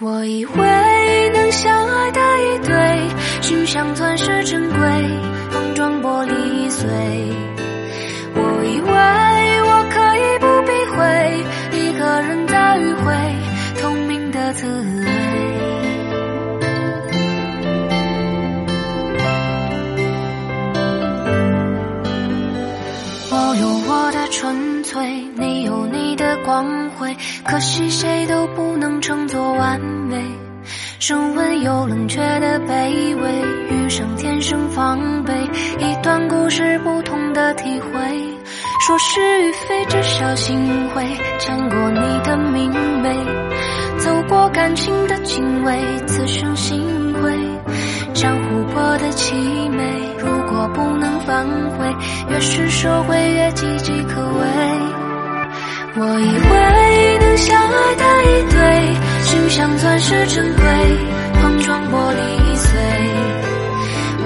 我以为能相爱的一对，心像钻石珍贵，碰撞玻璃碎。我以为我可以不避讳，一个人在迂回，透明的滋味。我有我的纯粹，你有你的光辉，可惜谁都不能称作完美。升温又冷却的卑微，遇上天生防备，一段故事不同的体会。说是与非，至少心会牵过你的明媚，走过感情的经纬，此生心会。像琥珀的凄美，如果不能反悔，越是收回越岌岌可危。我以为能相爱的一对，心像钻石珍贵，碰撞玻璃碎。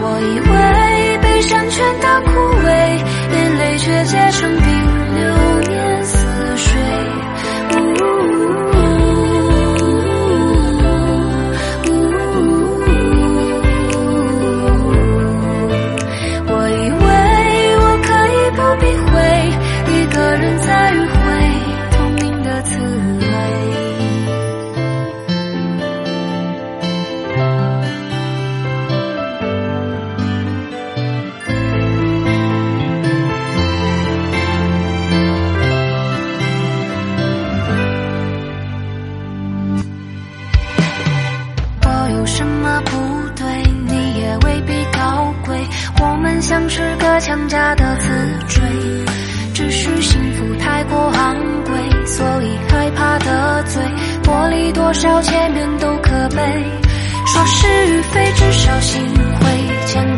我以为悲伤全都枯萎，眼泪却结成冰，流年似水。呜呜呜呜呜呜呜我以为我可以不避有什么不对，你也未必高贵。我们像是个强加的自坠，只是幸福太过昂贵，所以害怕得罪。玻璃多少前面都可悲，说是与非，至少心会牵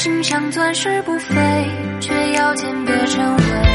心像钻石不飞，却要鉴别成灰。